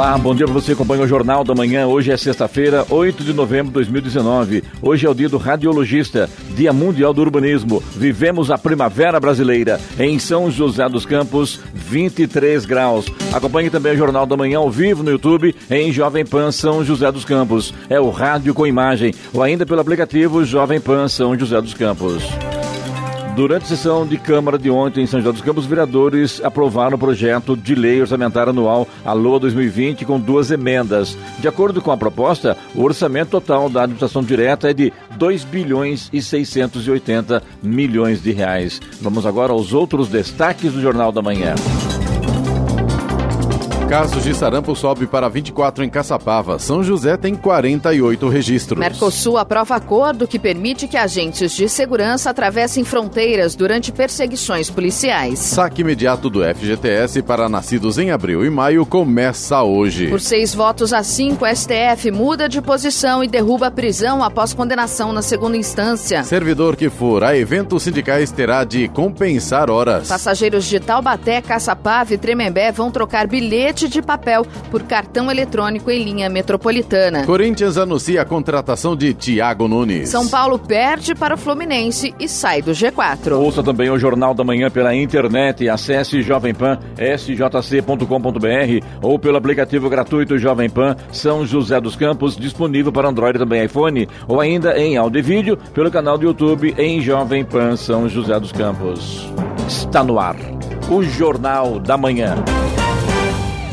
Olá, bom dia para você acompanha o Jornal da Manhã. Hoje é sexta-feira, 8 de novembro de 2019. Hoje é o dia do radiologista, Dia Mundial do Urbanismo. Vivemos a primavera brasileira. Em São José dos Campos, 23 graus. Acompanhe também o Jornal da Manhã ao vivo no YouTube em Jovem Pan São José dos Campos. É o rádio com imagem ou ainda pelo aplicativo Jovem Pan São José dos Campos. Durante a sessão de Câmara de ontem em São José dos Campos, os vereadores aprovaram o projeto de lei orçamentária anual ALOA 2020 com duas emendas. De acordo com a proposta, o orçamento total da administração direta é de 2 bilhões e 680 milhões de reais. Vamos agora aos outros destaques do Jornal da Manhã. Casos de sarampo sobe para 24 em Caçapava. São José tem 48 registros. Mercosul aprova acordo que permite que agentes de segurança atravessem fronteiras durante perseguições policiais. Saque imediato do FGTS para nascidos em abril e maio começa hoje. Por seis votos a cinco, STF muda de posição e derruba a prisão após condenação na segunda instância. Servidor que for a eventos sindicais terá de compensar horas. Passageiros de Taubaté, Caçapava e Tremembé vão trocar bilhete de papel por cartão eletrônico em linha metropolitana. Corinthians anuncia a contratação de Thiago Nunes. São Paulo perde para o Fluminense e sai do G4. Ouça também o Jornal da Manhã pela internet. Acesse Jovem Pan sjc.com.br ou pelo aplicativo gratuito Jovem Pan São José dos Campos, disponível para Android e também iPhone, ou ainda em áudio e vídeo pelo canal do YouTube em Jovem Pan São José dos Campos. Está no ar o Jornal da Manhã.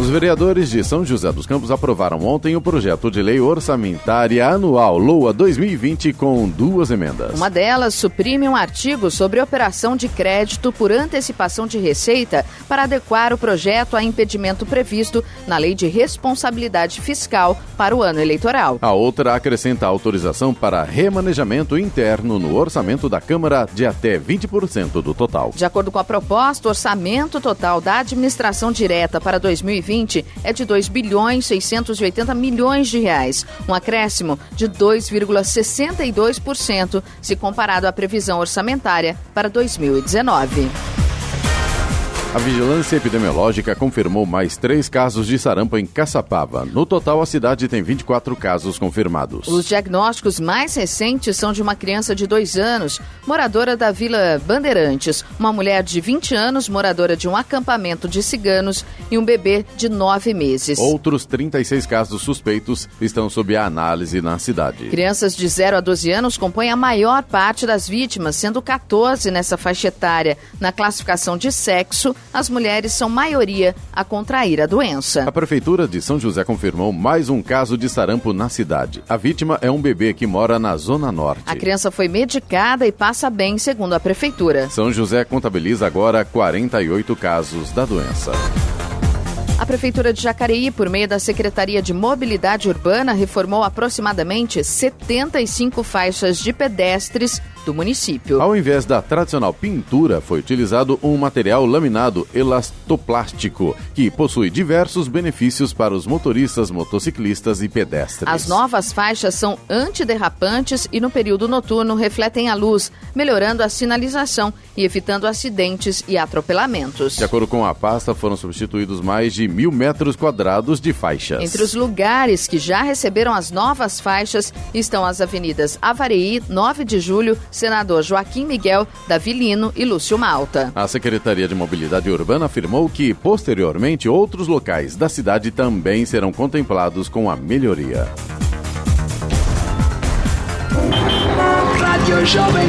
Os vereadores de São José dos Campos aprovaram ontem o projeto de lei orçamentária anual LOA 2020 com duas emendas. Uma delas suprime um artigo sobre operação de crédito por antecipação de receita para adequar o projeto a impedimento previsto na Lei de Responsabilidade Fiscal para o ano eleitoral. A outra acrescenta autorização para remanejamento interno no orçamento da Câmara de até 20% do total. De acordo com a proposta, o orçamento total da administração direta para 2020 é de 2 bilhões 680 milhões de reais, um acréscimo de 2,62% se comparado à previsão orçamentária para 2019. A vigilância epidemiológica confirmou mais três casos de sarampo em Caçapava. No total, a cidade tem 24 casos confirmados. Os diagnósticos mais recentes são de uma criança de dois anos, moradora da Vila Bandeirantes, uma mulher de 20 anos, moradora de um acampamento de ciganos, e um bebê de nove meses. Outros 36 casos suspeitos estão sob a análise na cidade. Crianças de 0 a 12 anos compõem a maior parte das vítimas, sendo 14 nessa faixa etária. Na classificação de sexo, as mulheres são maioria a contrair a doença. A Prefeitura de São José confirmou mais um caso de sarampo na cidade. A vítima é um bebê que mora na Zona Norte. A criança foi medicada e passa bem, segundo a Prefeitura. São José contabiliza agora 48 casos da doença. A Prefeitura de Jacareí, por meio da Secretaria de Mobilidade Urbana, reformou aproximadamente 75 faixas de pedestres do município. Ao invés da tradicional pintura, foi utilizado um material laminado elastoplástico, que possui diversos benefícios para os motoristas, motociclistas e pedestres. As novas faixas são antiderrapantes e no período noturno refletem a luz, melhorando a sinalização e evitando acidentes e atropelamentos. De acordo com a pasta, foram substituídos mais de mil metros quadrados de faixas. Entre os lugares que já receberam as novas faixas estão as avenidas Avareí, 9 de Julho, senador Joaquim Miguel, Davilino e Lúcio Malta. A Secretaria de Mobilidade Urbana afirmou que, posteriormente, outros locais da cidade também serão contemplados com a melhoria. Rádio Jovem.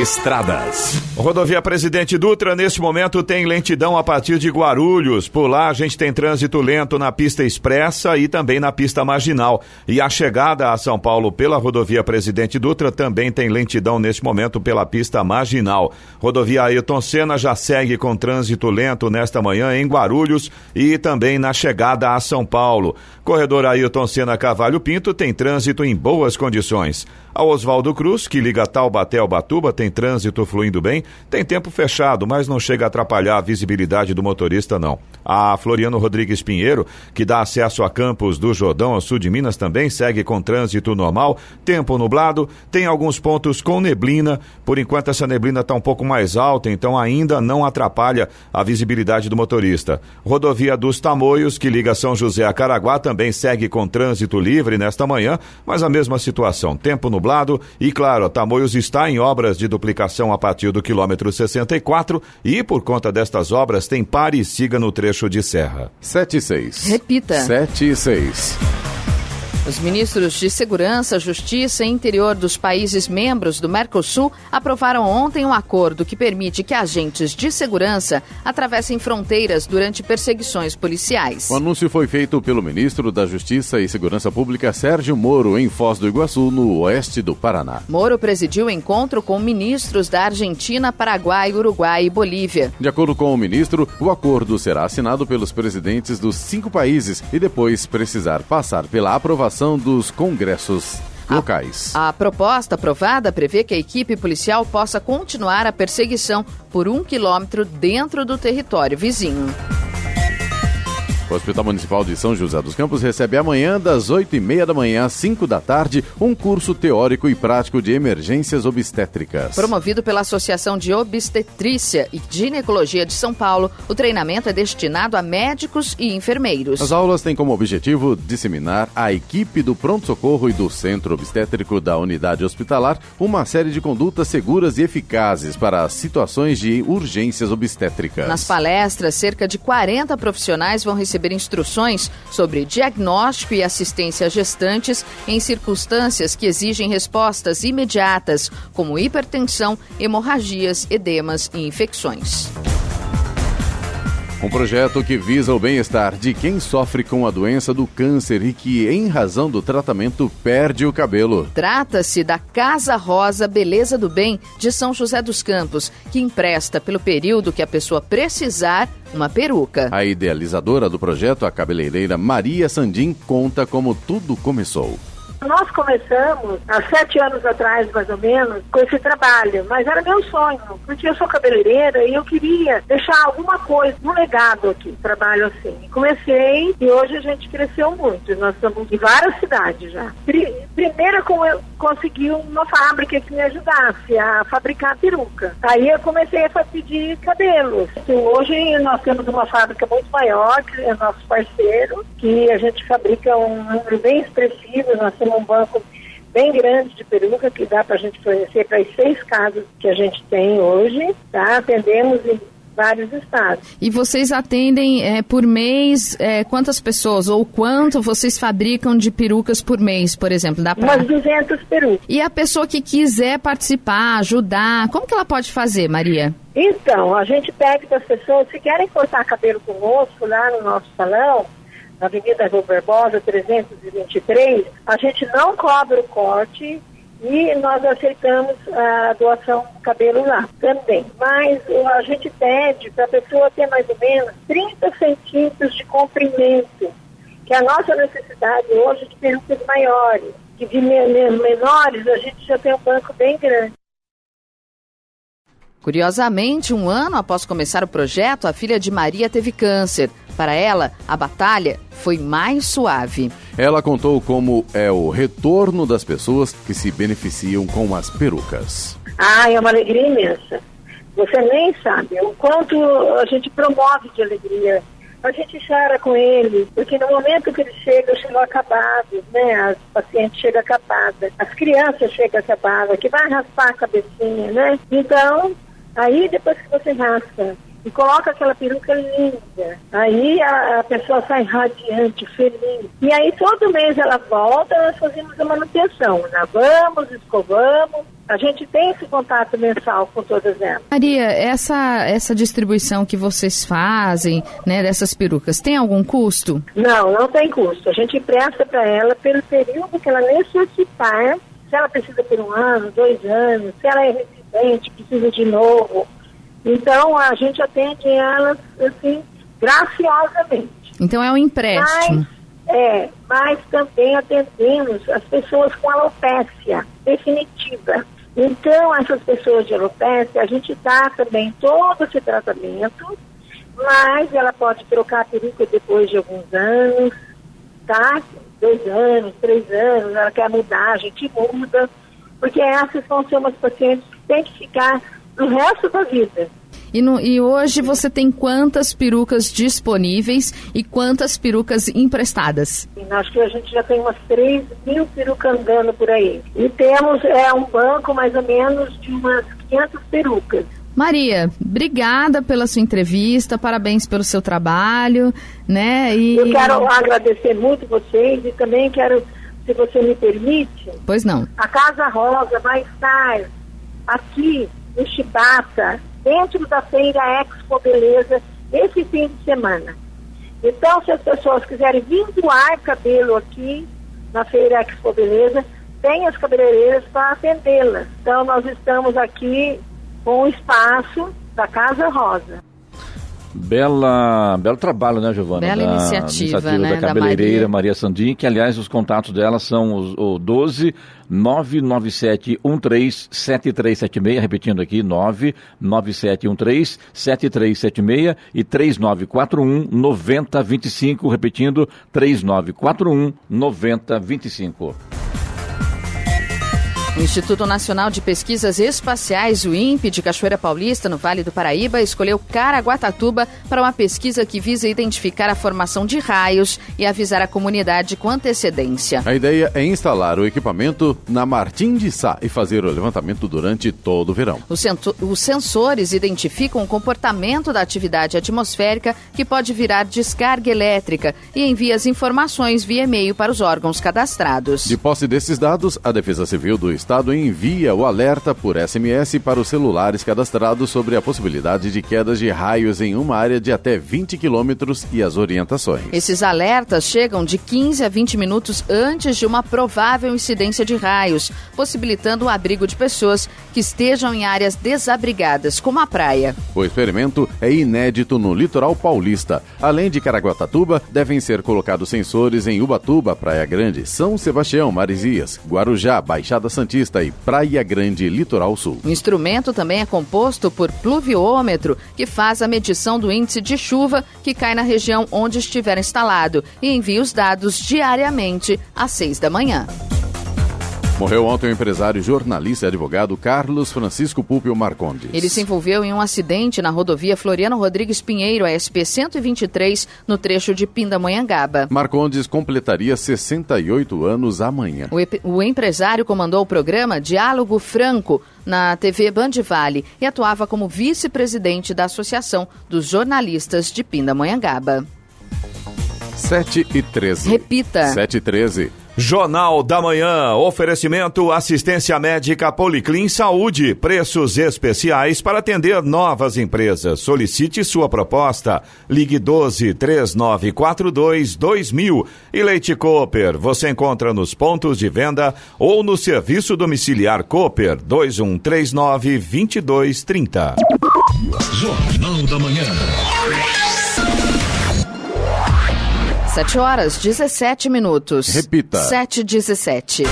Estradas. Rodovia Presidente Dutra, neste momento, tem lentidão a partir de Guarulhos. Por lá, a gente tem trânsito lento na pista expressa e também na pista marginal. E a chegada a São Paulo pela rodovia Presidente Dutra também tem lentidão neste momento pela pista marginal. Rodovia Ailton Senna já segue com trânsito lento nesta manhã em Guarulhos e também na chegada a São Paulo. Corredor Ailton Senna Cavalho Pinto tem trânsito em boas condições. A Oswaldo Cruz, que liga Taubaté ao Batuba, tem trânsito fluindo bem, tem tempo fechado, mas não chega a atrapalhar a visibilidade do motorista, não. A Floriano Rodrigues Pinheiro, que dá acesso a Campos do Jordão, ao sul de Minas, também segue com trânsito normal, tempo nublado, tem alguns pontos com neblina, por enquanto essa neblina está um pouco mais alta, então ainda não atrapalha a visibilidade do motorista. Rodovia dos Tamoios, que liga São José a Caraguá, também segue com trânsito livre nesta manhã, mas a mesma situação, tempo nublado nublado e, claro, Tamoios está em obras de duplicação a partir do quilômetro 64 e, por conta destas obras, tem pare e siga no trecho de serra. 76. Repita. 76. Os ministros de Segurança, Justiça e Interior dos países membros do Mercosul aprovaram ontem um acordo que permite que agentes de segurança atravessem fronteiras durante perseguições policiais. O anúncio foi feito pelo ministro da Justiça e Segurança Pública, Sérgio Moro, em Foz do Iguaçu, no oeste do Paraná. Moro presidiu o encontro com ministros da Argentina, Paraguai, Uruguai e Bolívia. De acordo com o ministro, o acordo será assinado pelos presidentes dos cinco países e depois precisar passar pela aprovação aprovação dos congressos locais. A, a, proposta aprovada prevê que a equipe policial possa continuar a perseguição por um quilômetro dentro do território vizinho. O Hospital Municipal de São José dos Campos recebe amanhã, das 8 e meia da manhã às 5 da tarde, um curso teórico e prático de emergências obstétricas. Promovido pela Associação de Obstetrícia e Ginecologia de São Paulo, o treinamento é destinado a médicos e enfermeiros. As aulas têm como objetivo disseminar à equipe do pronto-socorro e do centro obstétrico da unidade hospitalar uma série de condutas seguras e eficazes para situações de urgências obstétricas. Nas palestras, cerca de 40 profissionais vão receber receber instruções sobre diagnóstico e assistência a gestantes em circunstâncias que exigem respostas imediatas, como hipertensão, hemorragias, edemas e infecções. Um projeto que visa o bem-estar de quem sofre com a doença do câncer e que, em razão do tratamento, perde o cabelo. Trata-se da Casa Rosa Beleza do Bem de São José dos Campos, que empresta, pelo período que a pessoa precisar, uma peruca. A idealizadora do projeto, a cabeleireira Maria Sandim, conta como tudo começou. Nós começamos há sete anos atrás, mais ou menos, com esse trabalho, mas era meu sonho, porque eu sou cabeleireira e eu queria deixar alguma coisa, um legado aqui, trabalho assim. Comecei e hoje a gente cresceu muito, nós estamos em várias cidades já. Primeiro como eu consegui uma fábrica que me ajudasse a fabricar peruca. Aí eu comecei a pedir cabelos. Hoje nós temos uma fábrica muito maior, que é nosso parceiro, que a gente fabrica um número bem expressivo, nós temos um banco bem grande de peruca que dá para a gente fornecer para as seis casas que a gente tem hoje, tá? Atendemos em vários estados. E vocês atendem é, por mês é, quantas pessoas ou quanto vocês fabricam de perucas por mês, por exemplo? Dá pra... Umas 200 perucas. E a pessoa que quiser participar, ajudar, como que ela pode fazer, Maria? Então, a gente pede para as pessoas, se querem cortar cabelo conosco lá no nosso salão, na Avenida Rua Barbosa, 323, a gente não cobra o corte e nós aceitamos a doação de cabelo lá também. Mas a gente pede para a pessoa ter mais ou menos 30 centímetros de comprimento, que é a nossa necessidade hoje de perucas maiores. Que de menores a gente já tem um banco bem grande. Curiosamente, um ano após começar o projeto, a filha de Maria teve câncer. Para ela, a batalha foi mais suave. Ela contou como é o retorno das pessoas que se beneficiam com as perucas. Ah, é uma alegria imensa. Você nem sabe o quanto a gente promove de alegria. A gente chora com ele, porque no momento que ele chega, chegam acabados, né? As pacientes chegam acabadas, as crianças chegam acabadas, que vai raspar a cabecinha, né? Então, Aí depois que você raspa e coloca aquela peruca linda, aí a, a, pessoa sai radiante, feliz. E aí todo mês ela volta, nós fazemos a manutenção. Lavamos, escovamos, A gente tem esse contato mensal com todas elas. Maria, essa, essa distribuição que vocês fazem, né, dessas perucas, tem algum custo? Não, não tem custo. A gente empresta para ela pelo período que ela necessitar. Se ela precisa por um ano, dois anos, se ela é residente, precisa de novo. Então, a gente atende elas, assim, graciosamente. Então, é um empréstimo. Mas, é, mas também atendemos as pessoas com alopécia definitiva. Então, essas pessoas de alopecia, a gente dá também todo esse tratamento, mas ela pode trocar a peruca depois de alguns anos, tá? Dois anos, três anos, ela quer mudar, a gente muda, porque essas vão ser umas pacientes que têm que ficar no resto da vida. E, no, e, hoje você tem quantas perucas disponíveis e quantas perucas emprestadas? Acho que a gente já tem umas 3 mil perucas andando por aí. E temos é, um banco mais ou menos de umas 500 perucas. Maria, obrigada pela sua entrevista, parabéns pelo seu trabalho, né? E... Eu quero agradecer muito vocês e também quero, se você me permite... Pois não. A Casa Rosa vai estar aqui no Chibata, dentro da feira Expo Beleza, esse fim de semana. Então, se as pessoas quiserem vir doar cabelo aqui na feira Expo Beleza, tem as cabeleireiras para atendê-las. Então, nós estamos aqui com o espaço da Casa Rosa. Bela, belo trabalho, né, Giovana? Bela da, iniciativa, iniciativa né, da cabeleireira da Maria. Maria Sandim, que aliás os contatos dela são os, o 12 997137376, repetindo aqui, 997137376 e 3941 9025, repetindo, 3941 9025. O Instituto Nacional de Pesquisas Espaciais, o INPE, de Cachoeira Paulista, no Vale do Paraíba, escolheu Caraguatatuba para uma pesquisa que visa identificar a formação de raios e avisar a comunidade com antecedência. A ideia é instalar o equipamento na Martim de Sá e fazer o levantamento durante todo o verão. Os sensores identificam o comportamento da atividade atmosférica que pode virar descarga elétrica e envia as informações via e-mail para os órgãos cadastrados. De posse desses dados, a Defesa Civil do Estado envia o alerta por SMS para os celulares cadastrados sobre a possibilidade de quedas de raios em uma área de até 20 quilômetros e as orientações. Esses alertas chegam de 15 a 20 minutos antes de uma provável incidência de raios, possibilitando o abrigo de pessoas que estejam em áreas desabrigadas, como a praia. O experimento é inédito no litoral paulista. Além de Caraguatatuba, devem ser colocados sensores em Ubatuba, Praia Grande, São Sebastião, Marizias, Guarujá, Baixada Santista Santista e Praia Grande, Litoral Sul. O instrumento também é composto por pluviômetro, que faz a medição do índice de chuva que cai na região onde estiver instalado e envia os dados diariamente às seis da manhã. Morreu ontem o empresário, jornalista e advogado Carlos Francisco Púpio Marcondes. Ele se envolveu em um acidente na rodovia Floriano Rodrigues Pinheiro, SP 123, no trecho de Pindamonhangaba. Marcondes completaria 68 anos amanhã. O, o empresário comandou o programa Diálogo Franco na TV Band Vale e atuava como vice-presidente da Associação dos Jornalistas de Pindamonhangaba. 7 e 13. Repita. 7 e 13. Jornal da Manhã. Oferecimento assistência médica Policlin Saúde. Preços especiais para atender novas empresas. Solicite sua proposta. Ligue 12 3942 2000. E Leite Cooper. Você encontra nos pontos de venda ou no serviço domiciliar Cooper 2139 2230. Jornal da Manhã. 7 horas 17 minutos. Repita. 7 17.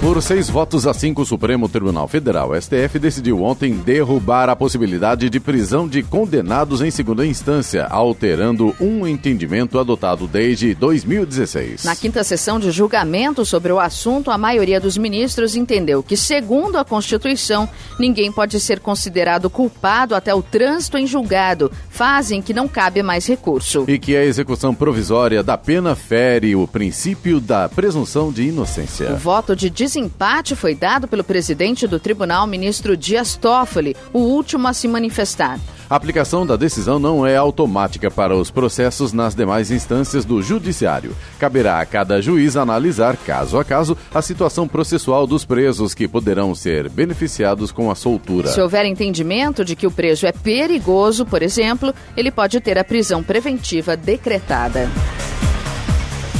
Por seis votos a cinco, o Supremo Tribunal Federal, STF, decidiu ontem derrubar a possibilidade de prisão de condenados em segunda instância, alterando um entendimento adotado desde 2016. Na quinta sessão de julgamento sobre o assunto, a maioria dos ministros entendeu que, segundo a Constituição, ninguém pode ser considerado culpado até o trânsito em julgado, fase em que não cabe mais recurso. E que a execução provisória da pena fere o princípio da presunção de inocência. O voto de desempate foi dado pelo presidente do tribunal, ministro Dias Toffoli, o último a se manifestar. A aplicação da decisão não é automática para os processos nas demais instâncias do Judiciário. Caberá a cada juiz analisar, caso a caso, a situação processual dos presos que poderão ser beneficiados com a soltura. Se houver entendimento de que o preso é perigoso, por exemplo, ele pode ter a prisão preventiva decretada.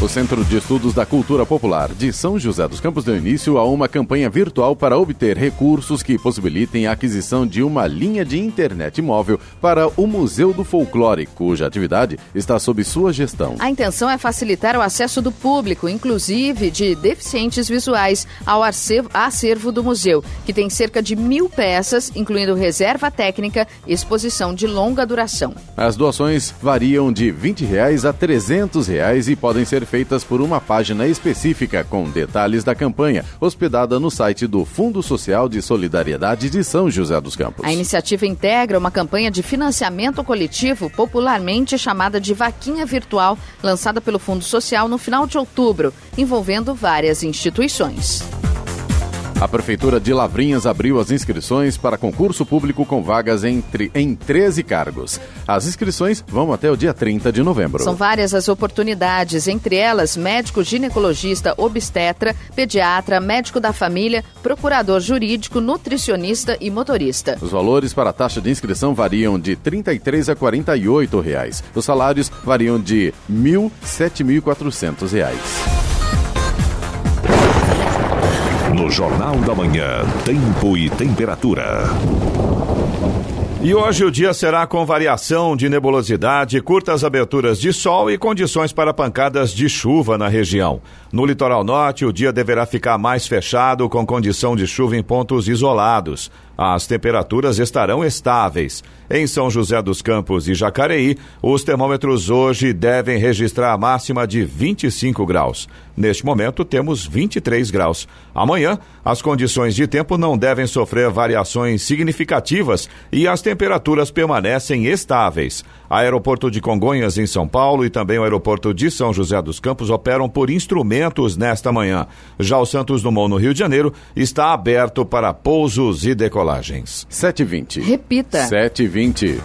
O Centro de Estudos da Cultura Popular de São José dos Campos deu início a uma campanha virtual para obter recursos que possibilitem a aquisição de uma linha de internet móvel para o Museu do Folclore, cuja atividade está sob sua gestão. A intenção é facilitar o acesso do público, inclusive de deficientes visuais, ao acervo do museu, que tem cerca de mil peças, incluindo reserva técnica e exposição de longa duração. As doações variam de 20 reais a 300 reais e podem ser feitas por uma página específica com detalhes da campanha, hospedada no site do Fundo Social de Solidariedade de São José dos Campos. A iniciativa integra uma campanha de financiamento coletivo, popularmente chamada de Vaquinha Virtual, lançada pelo Fundo Social no final de outubro, envolvendo várias instituições. A Prefeitura de Lavrinhas abriu as inscrições para concurso público com vagas entre, em 13 cargos. As inscrições vão até o dia 30 de novembro. São várias as oportunidades, entre elas médico ginecologista, obstetra, pediatra, médico da família, procurador jurídico, nutricionista e motorista. Os valores para a taxa de inscrição variam de R$ 33 a 48 reais. Os salários variam de R$ 1.000 a R$ 7.400. No Jornal da Manhã, Tempo e Temperatura. E hoje o dia será com variação de nebulosidade, curtas aberturas de sol e condições para pancadas de chuva na região. No litoral norte, o dia deverá ficar mais fechado, com condição de chuva em pontos isolados. As temperaturas estarão estáveis. Em São José dos Campos e Jacareí, os termômetros hoje devem registrar a máxima de 25 graus. Neste momento, temos 23 graus. Amanhã, as condições de tempo não devem sofrer variações significativas e as temperaturas permanecem estáveis. Aeroporto de Congonhas, em São Paulo, e também o aeroporto de São José dos Campos operam por instrumentos nesta manhã. Já o Santos Dumont, no Rio de Janeiro, está aberto para pousos e decolagens. 7h20. Repita. 7h20.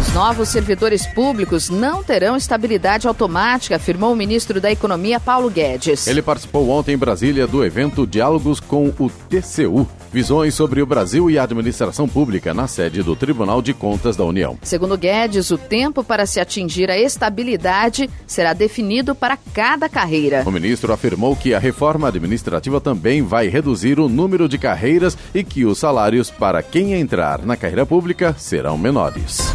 Os novos servidores públicos não terão estabilidade automática, afirmou o ministro da Economia, Paulo Guedes. Ele participou ontem em Brasília do evento Diálogos com o TCU. Visões sobre o Brasil e a administração pública na sede do Tribunal de Contas da União. Segundo Guedes, o tempo para se atingir a estabilidade será definido para cada carreira. O ministro afirmou que a reforma administrativa também vai reduzir o número de carreiras e que os salários para quem entrar na carreira pública serão menores.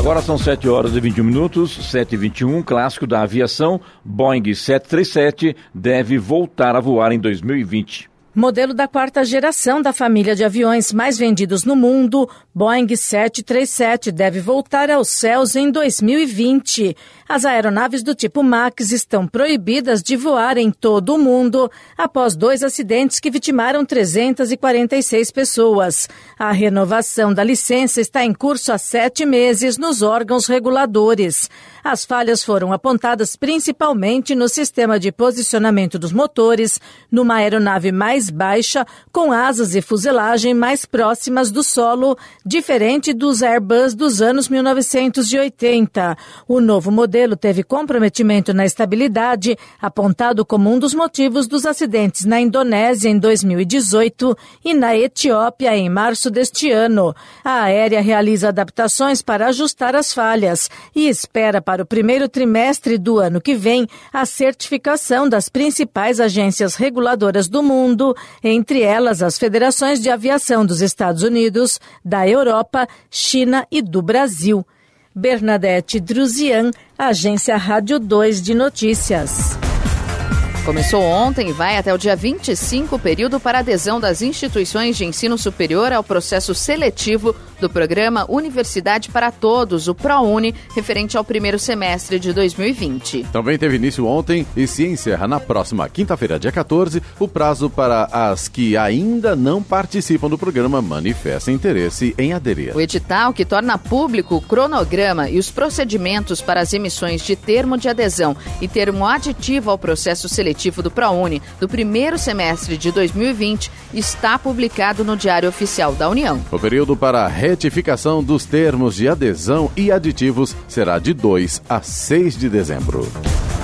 Agora são 7 horas e 21 minutos, 7 e 21, clássico da aviação. Boeing 737 deve voltar a voar em 2020. Modelo da quarta geração da família de aviões mais vendidos no mundo, Boeing 737 deve voltar aos céus em 2020. As aeronaves do tipo MAX estão proibidas de voar em todo o mundo após dois acidentes que vitimaram 346 pessoas. A renovação da licença está em curso há sete meses nos órgãos reguladores. As falhas foram apontadas principalmente no sistema de posicionamento dos motores, numa aeronave mais baixa, com asas e fuselagem mais próximas do solo, diferente dos Airbus dos anos 1980. O novo modelo teve comprometimento na estabilidade, apontado como um dos motivos dos acidentes na Indonésia em 2018 e na Etiópia em março deste ano. A aérea realiza adaptações para ajustar as falhas e espera para o primeiro trimestre do ano que vem a certificação das principais agências reguladoras do mundo, entre elas as federações de aviação dos Estados Unidos, da Europa, China e do Brasil. Bernadette Druzian, Agência Rádio 2 de Notícias. Começou ontem e vai até o dia 25 o período para adesão das instituições de ensino superior ao processo seletivo do programa Universidade para Todos, o ProUni, referente ao primeiro semestre de 2020. Também teve início ontem e se encerra na próxima quinta-feira, dia 14, o prazo para as que ainda não participam do programa manifestem interesse em aderir. O edital, que torna público o cronograma e os procedimentos para as emissões de termo de adesão e termo aditivo ao processo seletivo do ProUni do primeiro semestre de 2020, está publicado no Diário Oficial da União. O período para retificação dos termos de adesão e aditivos será de 2 a 6 de dezembro.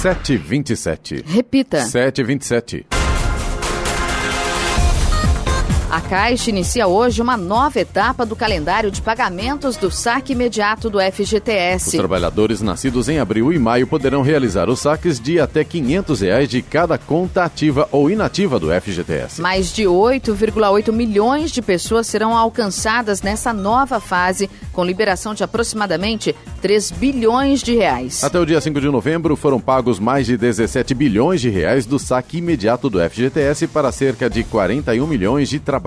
727. Repita. 727. A Caixa inicia hoje uma nova etapa do calendário de pagamentos do saque imediato do Os FGTS. trabalhadores nascidos em abril e maio poderão realizar os saques de até 500 reais de cada conta ativa ou inativa do FGTS. Mais de 8,8 milhões de pessoas serão alcançadas nessa nova fase, com liberação de aproximadamente 3 bilhões de reais. Até o dia 5 de novembro foram pagos mais de 17 bilhões de reais do saque imediato do FGTS para cerca de 41 milhões de trabalhadores.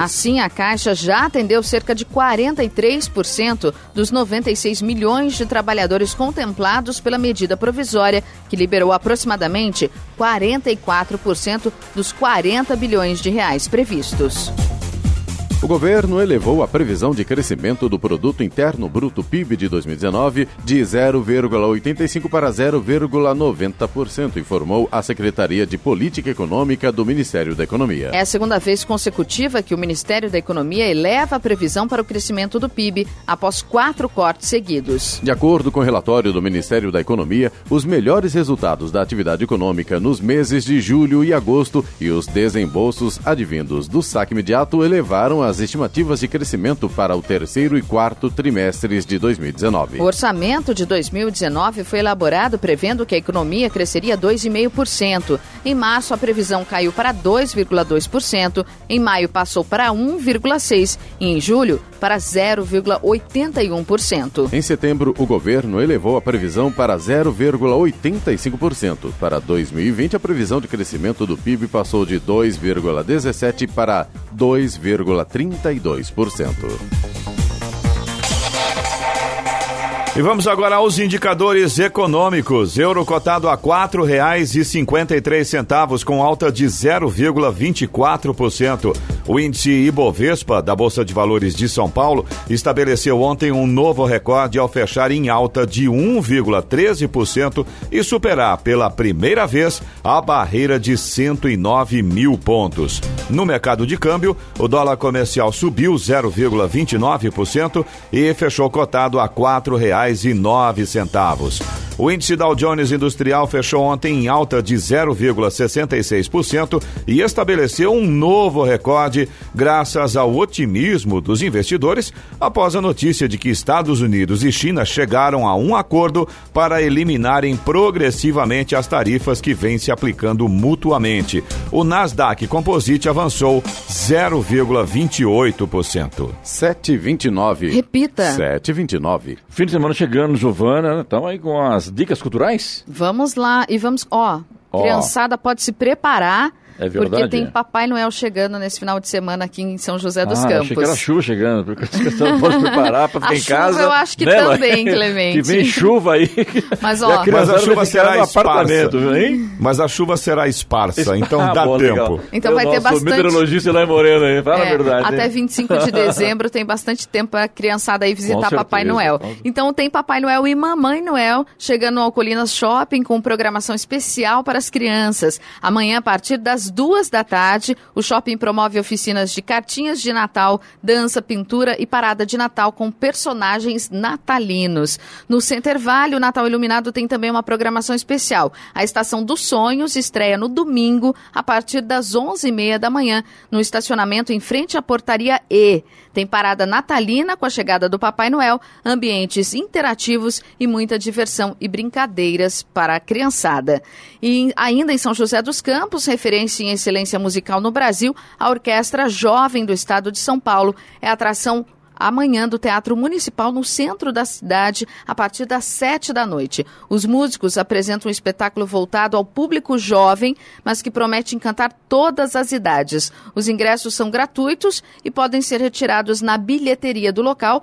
Assim, a Caixa já atendeu cerca de 43% dos 96 milhões de trabalhadores contemplados pela medida provisória, que liberou aproximadamente 44% dos 40 bilhões de reais previstos. O governo elevou a previsão de crescimento do produto interno bruto PIB de 2019 de 0,85 para 0,90%, informou a Secretaria de Política Econômica do Ministério da Economia. É a segunda vez consecutiva que o Ministério da Economia eleva a previsão para o crescimento do PIB após quatro cortes seguidos. De acordo com o relatório do Ministério da Economia, os melhores resultados da atividade econômica nos meses de julho e agosto e os desembolsos advindos do saque imediato elevaram as estimativas de crescimento para o terceiro e quarto trimestres de 2019. O orçamento de 2019 foi elaborado prevendo que a economia cresceria 2,5%. Em março, a previsão caiu para 2,2%, em maio passou para 1,6% e em julho para 0,81%. Em setembro, o governo elevou a previsão para 0,85%. Para 2020, a previsão de crescimento do PIB passou de 2,17% para 2,32%. E vamos agora aos indicadores econômicos. Euro cotado a R$ 4,53 com alta de 0,24%. O índice Ibovespa da Bolsa de Valores de São Paulo estabeleceu ontem um novo recorde ao fechar em alta de 1,13% e superar pela primeira vez a barreira de 109 mil pontos. No mercado de câmbio, o dólar comercial subiu 0,29% e fechou cotado a R$ 4,09. O índice Dow Jones Industrial fechou ontem em alta de 0,66% e estabeleceu um novo recorde graças ao otimismo dos investidores após a notícia de que Estados Unidos e China chegaram a um acordo para eliminarem progressivamente as tarifas que vêm se aplicando mutuamente. O Nasdaq Composite avançou 0,28%. 7,29. Repita. 7,29. Fim de semana chegando, Giovana. Estamos aí com as dicas culturais? Vamos lá e vamos, ó, Ó. criançada pode se preparar. É Porque verdade? tem Papai Noel chegando nesse final de semana aqui em São José dos ah, Campos. achei que era chuva chegando, porque as pessoas não podem preparar para ficar em chuva casa. eu acho que né, também? Clemente. Que vem chuva aí. Mas, E ó, a Mas a chuva será no esparsa. apartamento, hein? Mas a chuva será esparsa, então Ah, dá bom, tempo. legal. Então Eu vai ter bastante- meteorologista lá em Moreno aí, fala É, a verdade. Até hein? 25 de dezembro tem bastante tempo para a criançada aí visitar Com Papai certeza. Noel. Então tem Papai Noel e Mamãe Noel chegando ao Colinas Shopping com programação especial para as crianças. Amanhã, a partir das duas da tarde, o shopping promove oficinas de cartinhas de Natal, dança, pintura e parada de Natal com personagens natalinos. No Center Vale, o Natal Iluminado tem também uma programação especial. A Estação dos Sonhos estreia no domingo, a partir das 11h30 da manhã, no estacionamento em frente à portaria E. Tem parada natalina com a chegada do Papai Noel, ambientes interativos e muita diversão e brincadeiras para a criançada. E ainda em São José dos Campos, referência em excelência musical no Brasil, a Orquestra Jovem do Estado de São Paulo é atração amanhã do Teatro Municipal no centro da cidade, a partir das sete da noite. Os músicos apresentam um espetáculo voltado ao público jovem, mas que promete encantar todas as idades. Os ingressos são gratuitos e podem ser retirados na bilheteria do local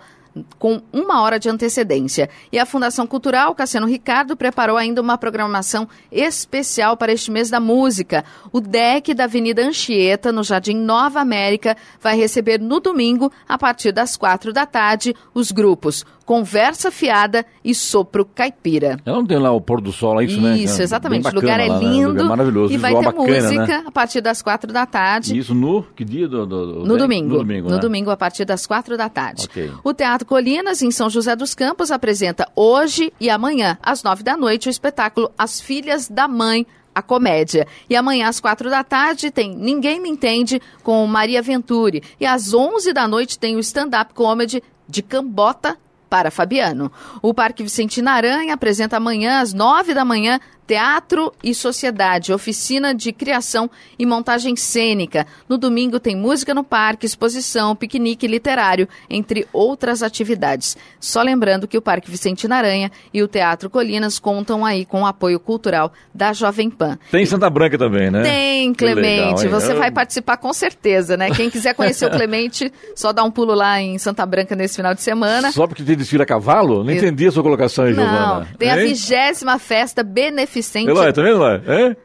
com uma hora de antecedência. E a Fundação Cultural Cassiano Ricardo preparou ainda uma programação especial para este mês da música. O deck da Avenida Anchieta, no Jardim Nova América, vai receber no domingo, a partir das quatro da tarde, os grupos Conversa Fiada e Sopro Caipira. Ela não tem lá o pôr do sol, é isso, né? Isso, exatamente. O lugar é lá, lindo. Né? maravilhoso. E vai ter bacana, música né? a partir das quatro da tarde. Isso no que dia? Do, do, do no, domingo. no domingo. No né? domingo, a partir das quatro da tarde. Okay. O Teatro Colinas, em São José dos Campos, apresenta hoje e amanhã, às nove da noite, o espetáculo As Filhas da Mãe, a comédia. E amanhã às quatro da tarde tem Ninguém Me Entende com Maria Venturi. E às onze da noite tem o stand-up comedy de Cambota para Fabiano. O Parque Vicentina Aranha apresenta amanhã às nove da manhã Teatro e Sociedade, oficina de criação e montagem cênica. No domingo tem música no parque, exposição, piquenique literário, entre outras atividades. Só lembrando que o Parque Vicente Naranha e o Teatro Colinas contam aí com o apoio cultural da Jovem Pan. Tem Santa Branca também, né? Tem, Clemente. Legal, Você vai participar com certeza, né? Quem quiser conhecer o Clemente, só dá um pulo lá em Santa Branca nesse final de semana. Só porque tem desfile a cavalo? Não entendi a sua colocação aí, Giovana. Não, tem hein? a vigésima festa beneficente beneficente. Eloy, tá vendo, Eloy? É?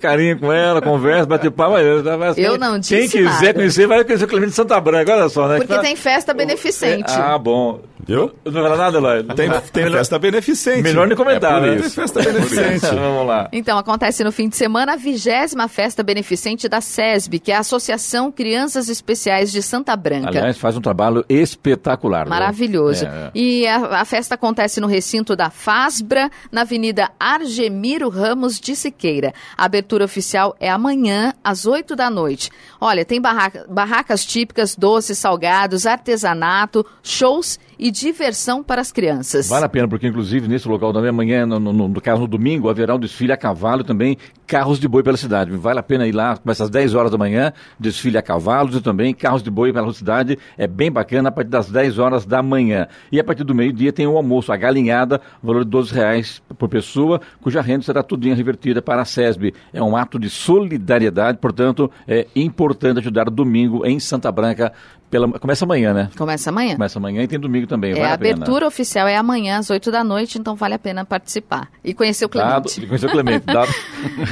Carinho com ela, conversa, bate papo. Eu não disse Quem quiser nada. conhecer, vai conhecer o Clemente Santa Branca, olha só, né? Porque tem festa beneficente. Ah, bom. Viu? Não vai falar nada, Eloy? Tem, tem festa beneficente. Melhor nem comentar, é né? Tem festa beneficente. Vamos lá. Então, acontece no fim de semana a vigésima festa beneficente da SESB, que é a Associação Crianças Especiais de Santa Branca. Aliás, faz um trabalho espetacular. Maravilhoso. É. E a, a, festa acontece no recinto da FASBRA, na Avenida Argemiro Ramos de Siqueira. A abertura oficial é amanhã, às 8 da noite. Olha, tem barraca, barracas típicas, doces, salgados, artesanato, shows e diversão para as crianças. Vale a pena, porque inclusive nesse local também amanhã, no, no, no caso no domingo, haverá um desfile a cavalo e também carros de boi pela cidade. Vale a pena ir lá, começa às 10 horas da manhã, desfile a cavalos e também carros de boi pela cidade. É bem bacana a partir das 10 horas da manhã. E a partir do meio-dia tem o almoço, a galinhada, valor de 12 reais por pessoa, cuja renda será tudinho revertida para a SESB. É um ato de solidariedade, portanto, é importante ajudar domingo em Santa Branca pela, começa amanhã, né? Começa amanhã. Começa amanhã e tem domingo também. É, vale a, a abertura oficial é amanhã às 8 da noite, então vale a pena participar. E conhecer o Clemente. Dado, conhecer o Clemente. Dado...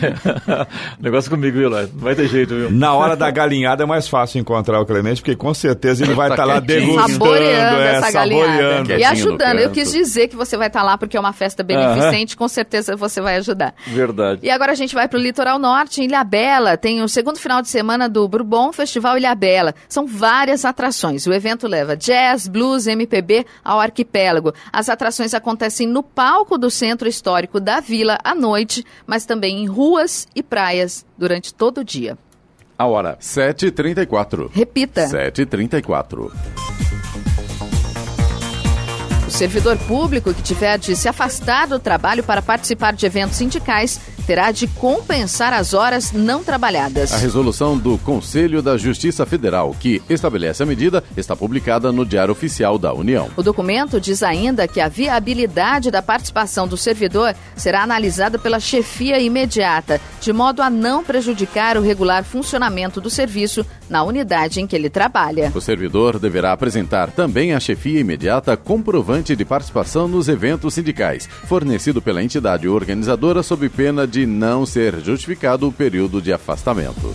Negócio comigo, viu, Não vai ter jeito, viu? Na hora da galinhada é mais fácil encontrar o Clemente, porque com certeza ele vai estar tá lá degustando. Saboreando é, essa galinhada. E ajudando. Eu quis dizer que você vai estar tá lá porque é uma festa beneficente, uh -huh. com certeza você vai ajudar. Verdade. E agora a gente vai para o litoral norte, em Ilhabela. Tem o segundo final de semana do Bourbon Festival Ilhabela. São várias atrações. O evento leva jazz, blues, MPB ao arquipélago. As atrações acontecem no palco do Centro Histórico da Vila à noite, mas também em ruas e praias durante todo o dia. A hora 7h34. Repita. 7h34. O servidor público que tiver de se afastar do trabalho para participar de eventos sindicais terá de compensar as horas não trabalhadas. A resolução do Conselho da Justiça Federal, que estabelece a medida, está publicada no Diário Oficial da União. O documento diz ainda que a viabilidade da participação do servidor será analisada pela chefia imediata, de modo a não prejudicar o regular funcionamento do serviço na unidade em que ele trabalha. O servidor deverá apresentar também à chefia imediata comprovante de participação nos eventos sindicais, fornecido pela entidade organizadora sob pena de não ser justificado o período de afastamento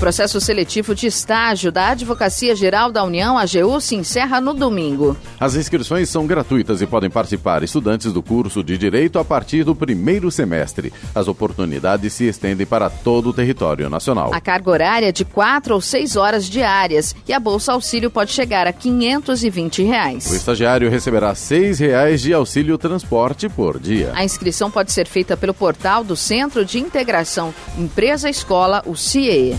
processo seletivo de estágio da Advocacia Geral da União, AGU, se encerra no domingo. As inscrições são gratuitas e podem participar estudantes do curso de Direito a partir do primeiro semestre. As oportunidades se estendem para todo o território nacional. A carga horária é de quatro ou seis horas diárias e a Bolsa Auxílio pode chegar a 520 reais. O estagiário receberá 6 reais de auxílio transporte por dia. A inscrição pode ser feita pelo portal do Centro de Integração Empresa-Escola, o CIE.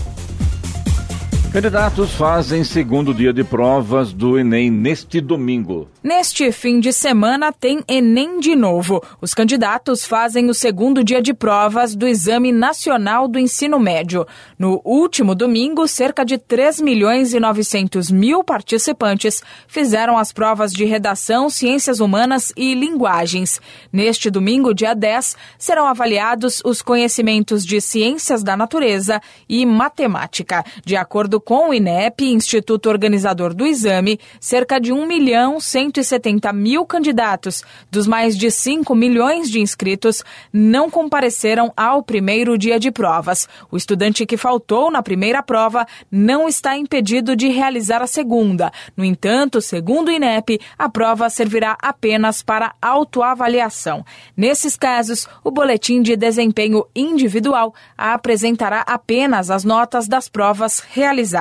Candidatos fazem segundo dia de provas do Enem neste domingo. Neste fim de semana tem Enem de novo. Os candidatos fazem o segundo dia de provas do Exame Nacional do Ensino Médio. No último domingo, cerca de 3 milhões e 900 mil participantes fizeram as provas de redação, ciências humanas e linguagens. Neste domingo, dia 10, serão avaliados os conhecimentos de ciências da natureza e matemática. De acordo com o INEP, Instituto Organizador do Exame, cerca de 1 milhão 170 mil candidatos dos mais de 5 milhões de inscritos não compareceram ao primeiro dia de provas. O estudante que faltou na primeira prova não está impedido de realizar a segunda. No entanto, segundo o INEP, a prova servirá apenas para autoavaliação. Nesses casos, o boletim de desempenho individual apresentará apenas as notas das provas realizadas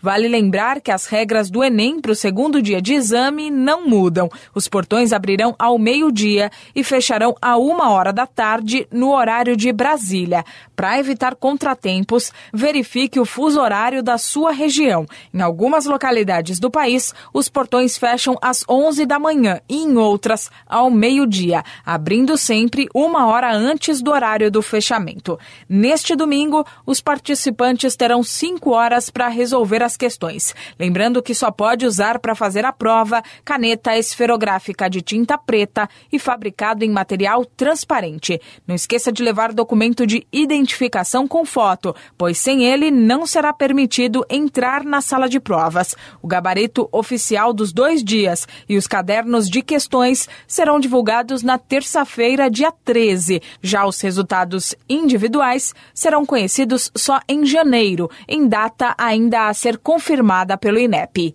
Vale lembrar que as regras do Enem para o segundo dia de exame não mudam. Os portões abrirão ao meio-dia e fecharão a uma hora da tarde no horário de Brasília. Para evitar contratempos, verifique o fuso horário da sua região. Em algumas localidades do país, os portões fecham às 11 da manhã e em outras ao meio-dia, abrindo sempre uma hora antes do horário do fechamento. Neste domingo, os participantes terão cinco horas para resolver as questões. Lembrando que só pode usar para fazer a prova caneta esferográfica de tinta preta e fabricado em material transparente. Não esqueça de levar documento de identificação com foto, pois sem ele não será permitido entrar na sala de provas. O gabarito oficial dos dois dias e os cadernos de questões serão divulgados na terça-feira, dia 13. Já os resultados individuais serão conhecidos só em janeiro, em data ainda a ser confirmada pelo INEP.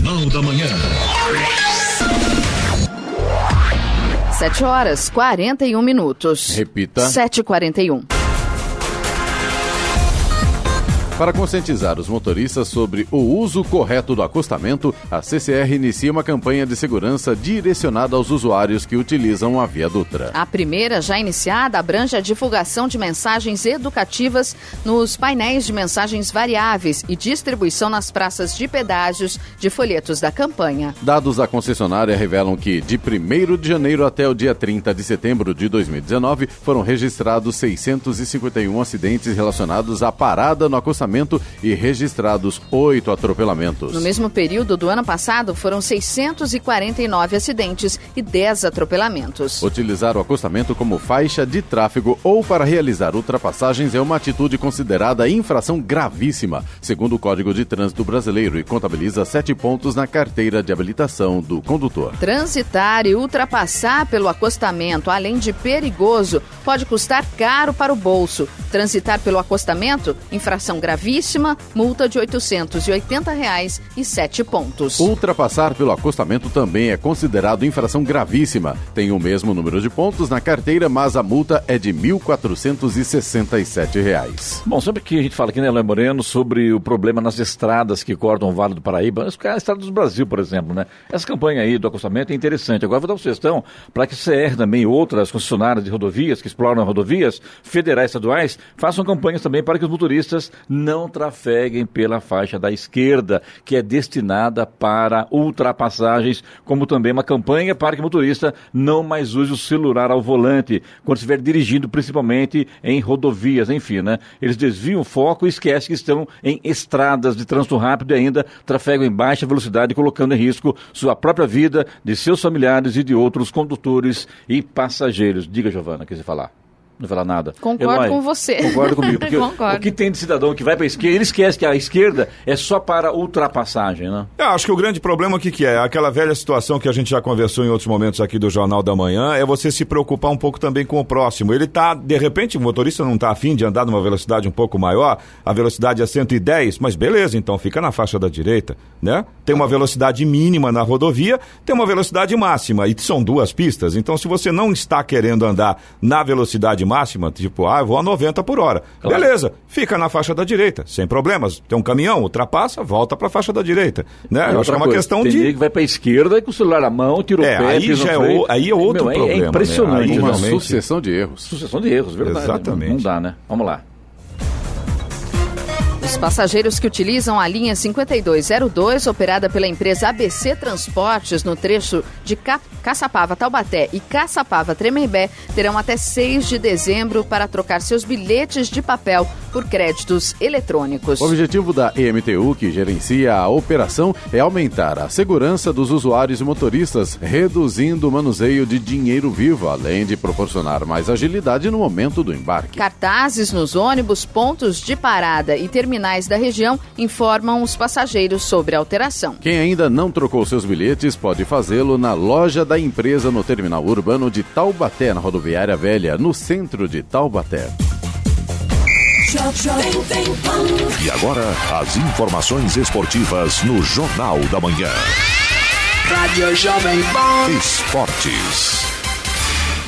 da Manhã. 7 horas 41 minutos. Repita. 7h41. Para conscientizar os motoristas sobre o uso correto do acostamento, a CCR inicia uma campanha de segurança direcionada aos usuários que utilizam a Via Dutra. A primeira, já iniciada, abrange a divulgação de mensagens educativas nos painéis de mensagens variáveis e distribuição nas praças de pedágios de folhetos da campanha. Dados da concessionária revelam que, de 1 de janeiro até o dia 30 de setembro de 2019, foram registrados 651 acidentes relacionados à parada no acostamento e registrados oito atropelamentos. No mesmo período do ano passado, foram 649 acidentes e 10 atropelamentos. Utilizar o acostamento como faixa de tráfego ou para realizar ultrapassagens é uma atitude considerada infração gravíssima, segundo o Código de Trânsito Brasileiro, e contabiliza sete pontos na carteira de habilitação do condutor. Transitar e ultrapassar pelo acostamento, além de perigoso, pode custar caro para o bolso. Transitar pelo acostamento, infração gravíssima, multa de 880 reais e 7 pontos. Ultrapassar pelo acostamento também é considerado infração gravíssima. Tem o mesmo número de pontos na carteira, mas a multa é de 1.467 reais. Bom, sempre que a gente fala aqui, né, Léo Moreno, sobre o problema nas estradas que cortam o Vale do Paraíba, a estrada do Brasil, por exemplo, né? Essa campanha aí do acostamento é interessante. Agora vou dar uma sugestão para que a CR também e outras concessionárias de rodovias que exploram rodovias federais estaduais façam campanhas também para que os motoristas não trafeguem pela faixa da esquerda, que é destinada para ultrapassagens, como também uma campanha para que o motorista não mais use o celular ao volante, quando estiver dirigindo, principalmente em rodovias, enfim, né? Eles desviam o foco e esquecem que estão em estradas de trânsito rápido e ainda trafegam em baixa velocidade, colocando em risco sua própria vida, de seus familiares e de outros condutores e passageiros. Diga, Giovana, quer falar? Não falar nada. Concordo Eloy, com você. Concordo comigo. Porque Concordo. o que tem de cidadão que vai para a esquerda, ele esquece que a esquerda é só para ultrapassagem, né? Eu acho que o grande problema o que, que é? Aquela velha situação que a gente já conversou em outros momentos aqui do Jornal da Manhã, é você se preocupar um pouco também com o próximo. Ele tá, de repente, o motorista não tá afim de andar numa velocidade um pouco maior, a velocidade é 110, mas beleza, então fica na faixa da direita, né? Tem uma velocidade mínima na rodovia, tem uma velocidade máxima, e são duas pistas, então se você não está querendo andar na velocidade máxima, tipo, ah, eu vou a 90 por hora, Claro. beleza, fica na faixa da direita, sem problemas. Tem um caminhão, ultrapassa, volta para a faixa da direita, né? Eu acho que é uma coisa, questão tem de nego que vai para a esquerda e com o celular na mão, tira o É, pé, aí já é o- aí é outro Meu, problema, É né? impressionante. Aí Uma realmente- sucessão de erros. Sucessão de erros, verdade. Exatamente. Não dá, né? Vamos lá. Os passageiros que utilizam a linha 5202, operada pela empresa ABC Transportes no trecho de Ca Caçapava Taubaté e Caçapava Tremembé, terão até 6 de dezembro para trocar seus bilhetes de papel por créditos eletrônicos. O objetivo da EMTU, que gerencia a operação, é aumentar a segurança dos usuários e motoristas, reduzindo o manuseio de dinheiro vivo, além de proporcionar mais agilidade no momento do embarque. Cartazes nos ônibus, pontos de parada e terminais da região informam os passageiros sobre a alteração. Quem ainda não trocou seus bilhetes pode fazê-lo na loja da empresa no terminal urbano de Taubaté, na rodoviária velha, no centro de Taubaté. E agora, as informações esportivas no Jornal da Manhã. Rádio Jovem Pan. Esportes.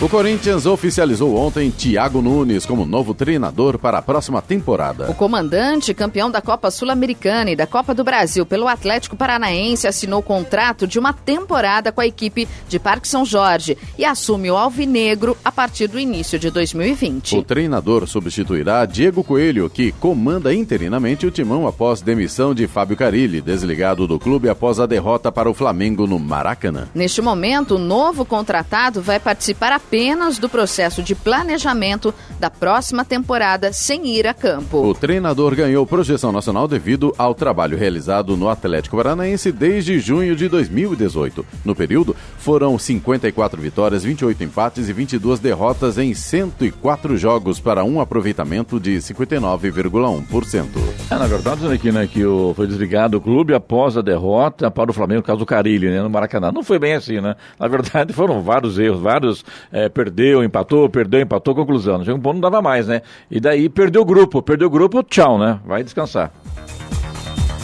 O Corinthians oficializou ontem Thiago Nunes como novo treinador para a próxima temporada. O comandante, campeão da Copa Sul-Americana e da Copa do Brasil pelo Atlético Paranaense, assinou contrato de uma temporada com a equipe de Parque São Jorge e assume o Alvinegro a partir do início de 2020. O treinador substituirá Diego Coelho, que comanda interinamente o timão após demissão de Fábio Carilli, desligado do clube após a derrota para o Flamengo no Maracanã. Neste momento, o novo contratado vai participar apenas do processo de planejamento da próxima temporada sem ir a campo. O treinador ganhou projeção nacional devido ao trabalho realizado no Atlético Paranaense desde junho de 2018. No período, foram 54 vitórias, 28 empates e 22 derrotas em 104 jogos para um aproveitamento de 59,1%. É, na verdade, aqui, né, que o, foi desligado o clube após a derrota para o Flamengo, por causa do Carilli, né, no Maracanã. Não foi bem assim, né? Na verdade, foram vários erros, vários, é, perdeu, empatou, perdeu, empatou, conclusão. Chega um ponto, não dava mais, né? E daí perdeu o grupo, perdeu o grupo, tchau, né? Vai descansar.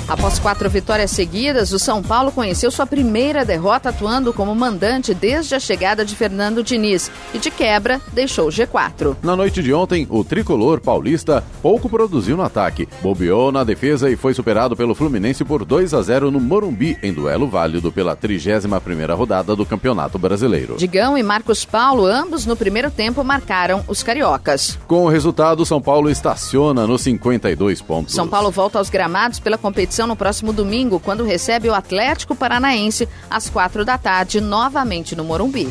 Após quatro vitórias seguidas, o São Paulo conheceu sua primeira derrota atuando como mandante desde a chegada de Fernando Diniz e, de quebra, deixou o G4. Na noite de ontem, o tricolor paulista pouco produziu no ataque, bobeou na defesa e foi superado pelo Fluminense por 2 a 0 no Morumbi, em duelo válido pela 31ª rodada do Campeonato Brasileiro. Digão e Marcos Paulo, ambos no primeiro tempo, marcaram os cariocas. Com o resultado, São Paulo estaciona nos 52 pontos. São Paulo volta aos gramados pela competição no próximo domingo, quando recebe o Atlético Paranaense às quatro da tarde, novamente no Morumbi.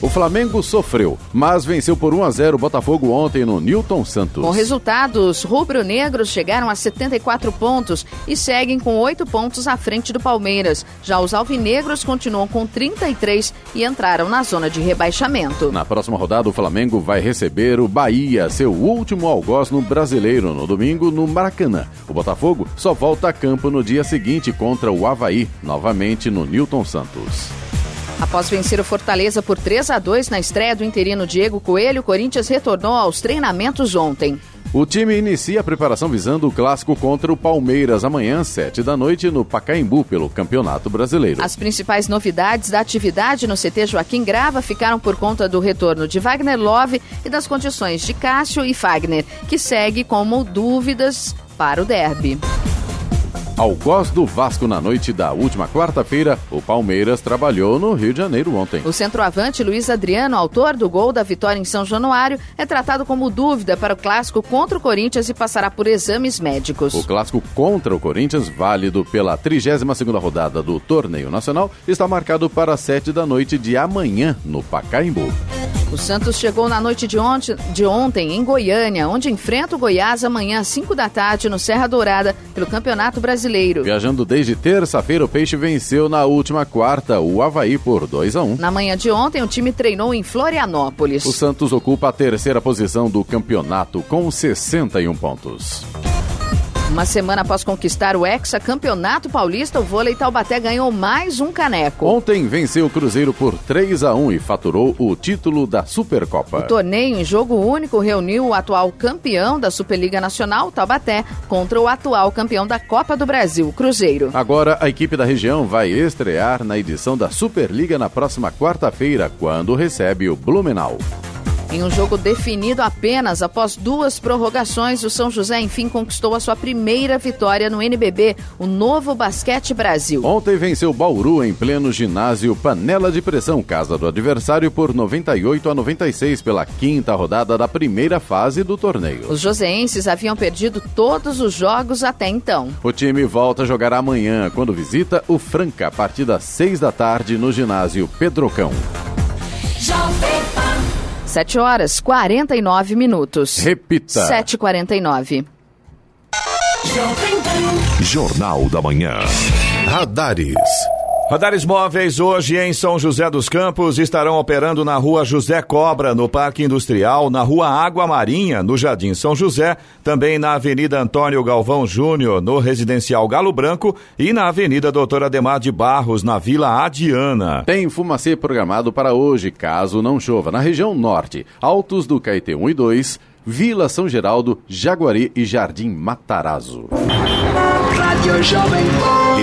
O Flamengo sofreu, mas venceu por 1 a 0 o Botafogo ontem no Newton Santos. Com resultados, rubro-negros chegaram a 74 pontos e seguem com 8 pontos à frente do Palmeiras. Já os alvinegros continuam com 33 e entraram na zona de rebaixamento. Na próxima rodada, o Flamengo vai receber o Bahia, seu último algoz no Brasileiro, no domingo no Maracanã. O Botafogo só volta a campo no dia seguinte contra o Havaí, novamente no Newton Santos. Após vencer o Fortaleza por 3 a 2 na estreia do interino Diego Coelho, o Corinthians retornou aos treinamentos ontem. O time inicia a preparação visando o clássico contra o Palmeiras amanhã, 7 da noite, no Pacaembu, pelo Campeonato Brasileiro. As principais novidades da atividade no CT Joaquim Grava ficaram por conta do retorno de Wagner Love e das condições de Cássio e Fagner, que segue como dúvidas para o derby. Algoz do Vasco na noite da última quarta-feira, o Palmeiras trabalhou no Rio de Janeiro ontem. O centroavante Luiz Adriano, autor do gol da vitória em São Januário, é tratado como dúvida para o clássico contra o Corinthians e passará por exames médicos. O clássico contra o Corinthians, válido pela 32ª rodada do Torneio Nacional, está marcado para 7 da noite de amanhã no Pacaembu. O Santos chegou na noite de ontem, de ontem em Goiânia, onde enfrenta o Goiás amanhã às 5 da tarde no Serra Dourada pelo Campeonato Brasileiro. Viajando desde terça-feira, o Peixe venceu na última quarta o Havaí por 2 a 1. Na manhã de ontem, o time treinou em Florianópolis. O Santos ocupa a terceira posição do campeonato com 61 pontos. Uma semana após conquistar o Hexa-Campeonato Paulista, o vôlei Taubaté ganhou mais um caneco. Ontem venceu o Cruzeiro por 3 a 1 e faturou o título da Supercopa. O torneio em jogo único reuniu o atual campeão da Superliga Nacional, Taubaté, contra o atual campeão da Copa do Brasil, Cruzeiro. Agora, a equipe da região vai estrear na edição da Superliga na próxima quarta-feira, quando recebe o Blumenau. Em um jogo definido apenas após duas prorrogações, o São José enfim conquistou a sua primeira vitória no NBB, o Novo Basquete Brasil. Ontem venceu Bauru em pleno ginásio Panela de Pressão, casa do adversário, por 98 a 96 pela quinta rodada da primeira fase do torneio. Os joseenses haviam perdido todos os jogos até então. O time volta a jogar amanhã, quando visita o Franca, a partir das 6 da tarde no ginásio Pedrocão. 7 horas 49 minutos. Repita. 7h49. Jornal da Manhã. Radares. Radares móveis hoje em São José dos Campos estarão operando na rua José Cobra, no Parque Industrial, na rua Água Marinha, no Jardim São José, também na Avenida Antônio Galvão Júnior, no Residencial Galo Branco e na Avenida Doutor Ademar de Barros, na Vila Adiana. Tem fumacê programado para hoje, caso não chova, na região norte, Altos do Caetê 1 e 2, Vila São Geraldo, Jaguari e Jardim Matarazzo. Rádio Jovem.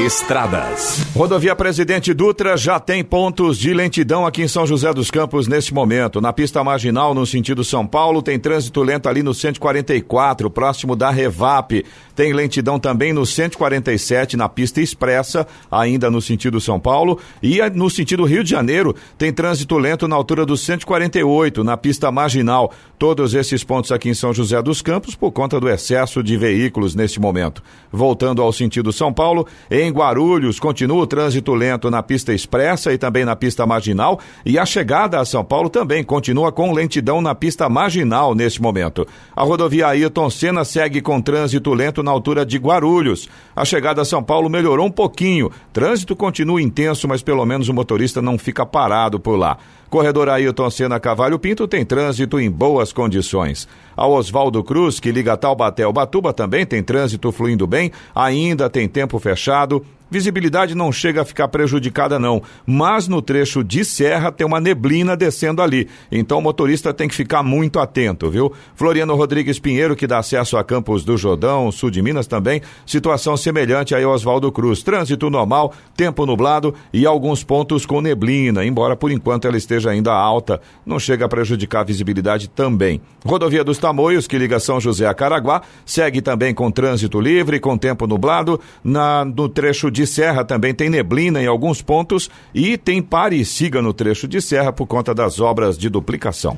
Estradas. Rodovia Presidente Dutra já tem pontos de lentidão aqui em São José dos Campos neste momento. Na pista marginal, no sentido São Paulo, tem trânsito lento ali no 144, próximo da Revap. Tem lentidão também no 147, na pista expressa, ainda no sentido São Paulo. E no sentido Rio de Janeiro, tem trânsito lento na altura do 148, na pista marginal. Todos esses pontos aqui em São José dos Campos por conta do excesso de veículos neste momento. Voltando ao sentido São Paulo, em Guarulhos continua o trânsito lento na pista expressa e também na pista marginal. E a chegada a São Paulo também continua com lentidão na pista marginal neste momento. A rodovia Ayrton Senna segue com trânsito lento na altura de Guarulhos. A chegada a São Paulo melhorou um pouquinho. Trânsito continua intenso, mas pelo menos o motorista não fica parado por lá. Corredor Ailton Senna Cavalho Pinto tem trânsito em boas condições. A Oswaldo Cruz, que liga Taubaté ao Batuba, também tem trânsito fluindo bem, ainda tem tempo fechado. Visibilidade não chega a ficar prejudicada, não, mas no trecho de serra tem uma neblina descendo ali. Então o motorista tem que ficar muito atento, viu? Floriano Rodrigues Pinheiro, que dá acesso a Campos do Jordão, sul de Minas também, situação semelhante a Oswaldo Cruz. Trânsito normal, tempo nublado e alguns pontos com neblina, embora por enquanto ela esteja ainda alta, não chega a prejudicar a visibilidade também. Rodovia dos Tamoios, que liga São José a Caraguá, segue também com trânsito livre, com tempo nublado. Na, no trecho de serra também tem neblina em alguns pontos e tem pare e siga no trecho de serra por conta das obras de duplicação.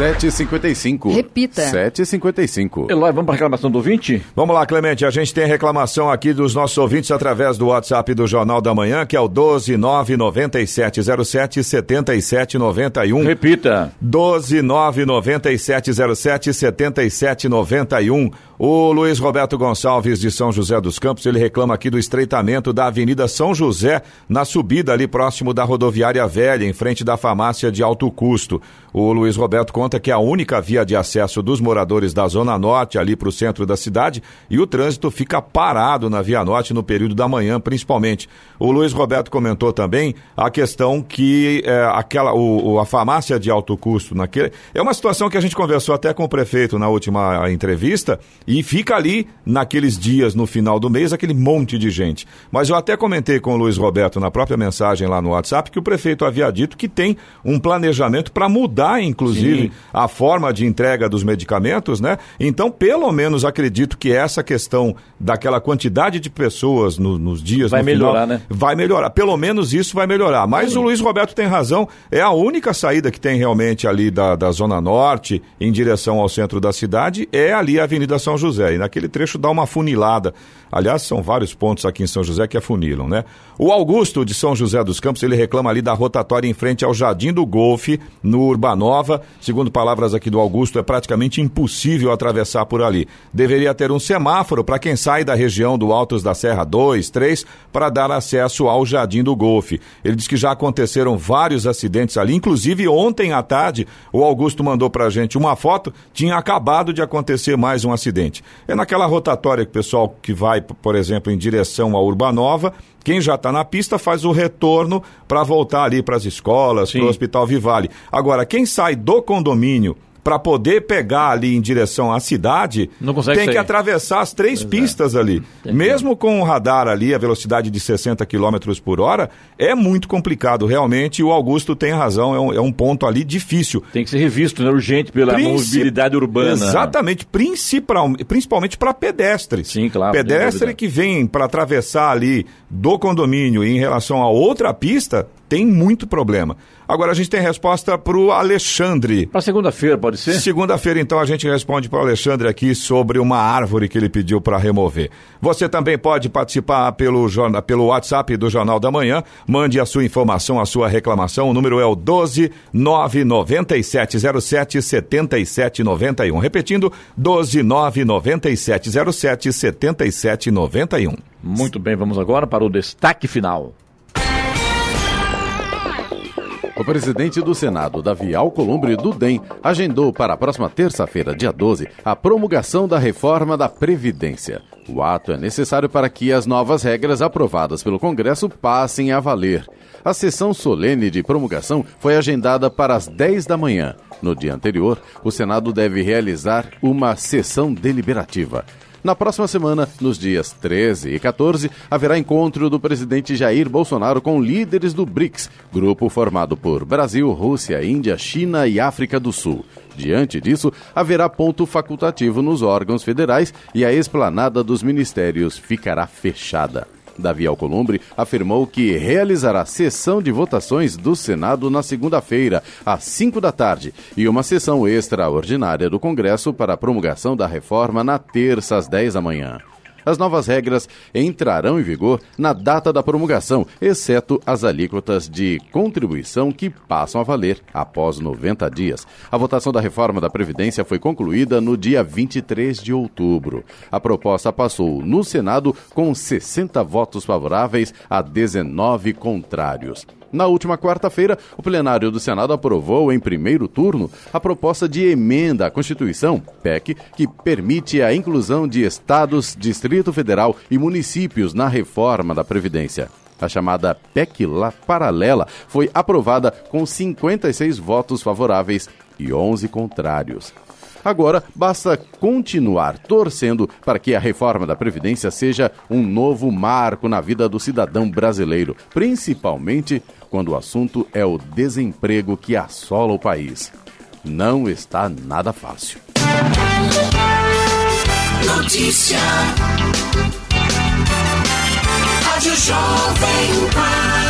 7h55. Repita. 7h55. Eloy, vamos para a reclamação do ouvinte? Vamos lá, Clemente. A gente tem reclamação aqui dos nossos ouvintes através do WhatsApp do Jornal da Manhã, que é o 12997077791. Repita. 12997077791. O Luiz Roberto Gonçalves de São José dos Campos, ele reclama aqui do estreitamento da Avenida São José, na subida ali próximo da rodoviária velha, em frente da farmácia de alto custo. O Luiz Roberto conta ponta, que é a única via de acesso dos moradores da Zona Norte ali para o centro da cidade, e o trânsito fica parado na Via Norte no período da manhã, principalmente. O Luiz Roberto comentou também a questão que é, aquela, o, a farmácia de alto custo naquele. É uma situação que a gente conversou até com o prefeito na última entrevista, e fica ali naqueles dias no final do mês aquele monte de gente. Mas eu até comentei com o Luiz Roberto na própria mensagem lá no WhatsApp que o prefeito havia dito que tem um planejamento para mudar, inclusive, Sim. A forma de entrega dos medicamentos, né? Então, pelo menos acredito que essa questão daquela quantidade de pessoas no, nos dias vai no melhorar, final, né? Vai melhorar. Pelo menos isso vai melhorar. Mas Sim. o Luiz Roberto tem razão. É a única saída que tem realmente ali da, da Zona Norte em direção ao centro da cidade é ali a Avenida São José. E naquele trecho dá uma funilada. Aliás, são vários pontos aqui em São José que afunilam, né? O Augusto de São José dos Campos, ele reclama ali da rotatória em frente ao Jardim do Golfe, no Urbanova. Segundo palavras aqui do Augusto, é praticamente impossível atravessar por ali. Deveria ter um semáforo para quem sai da região do Altos da Serra 2, 3, para dar acesso ao Jardim do Golfe. Ele diz que já aconteceram vários acidentes ali, inclusive ontem à tarde, o Augusto mandou para a gente uma foto, tinha acabado de acontecer mais um acidente. É naquela rotatória que o pessoal que vai, por exemplo, em direção à Urbanova, quem já está na pista faz o retorno para voltar ali para as escolas, para o Hospital Vivale. Agora, quem sai do condomínio para poder pegar ali em direção à cidade, tem sair. que atravessar as três Exato. pistas ali. Entendi. Mesmo com o radar ali, a velocidade de 60 km por hora, é muito complicado, realmente. O Augusto tem razão, é um, é um ponto ali difícil. Tem que ser revisto, né? urgente pela mobilidade urbana. Exatamente, principal, principalmente para pedestres. Sim, claro. Pedestre que vem para atravessar ali do condomínio em relação a outra pista, tem muito problema. Agora a gente tem resposta para o Alexandre. Para segunda-feira, pode ser? Segunda-feira, então, a gente responde para o Alexandre aqui sobre uma árvore que ele pediu para remover. Você também pode participar pelo, jornal, pelo WhatsApp do Jornal da Manhã. Mande a sua informação, a sua reclamação. O número é o 12 99707 7791. Repetindo, 12 99707 7791. Muito bem, vamos agora para o destaque final. O presidente do Senado, Davi Alcolumbre do DEM, agendou para a próxima terça-feira, dia 12, a promulgação da reforma da Previdência. O ato é necessário para que as novas regras aprovadas pelo Congresso passem a valer. A sessão solene de promulgação foi agendada para as 10 da manhã. No dia anterior, o Senado deve realizar uma sessão deliberativa. Na próxima semana, nos dias 13 e 14, haverá encontro do presidente Jair Bolsonaro com líderes do BRICS, grupo formado por Brasil, Rússia, Índia, China e África do Sul. Diante disso, haverá ponto facultativo nos órgãos federais e a esplanada dos ministérios ficará fechada. Davi Alcolumbre afirmou que realizará sessão de votações do Senado na segunda-feira, às 5 da tarde, e uma sessão extraordinária do Congresso para a promulgação da reforma na terça, às 10 da manhã. As novas regras entrarão em vigor na data da promulgação, exceto as alíquotas de contribuição que passam a valer após 90 dias. A votação da reforma da Previdência foi concluída no dia 23 de outubro. A proposta passou no Senado com 60 votos favoráveis a 19 contrários. Na última quarta-feira, o plenário do Senado aprovou em primeiro turno a proposta de emenda à Constituição, PEC, que permite a inclusão de estados, Distrito Federal e municípios na reforma da Previdência. A chamada PEC paralela foi aprovada com 56 votos favoráveis e 11 contrários. Agora, basta continuar torcendo para que a reforma da Previdência seja um novo marco na vida do cidadão brasileiro, principalmente quando o assunto é o desemprego que assola o país. Não está nada fácil. Notícia. Rádio Jovem Pan.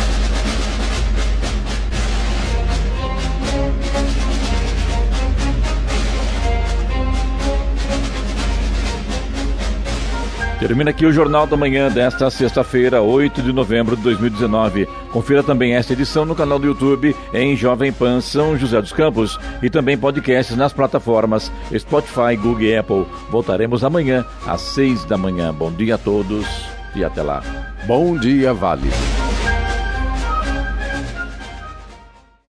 Termina aqui o Jornal da Manhã desta sexta-feira, 8 de novembro de 2019. Confira também esta edição no canal do YouTube em Jovem Pan São José dos Campos e também podcasts nas plataformas Spotify, Google e Apple. Voltaremos amanhã às seis da manhã. Bom dia a todos e até lá. Bom dia, Vale.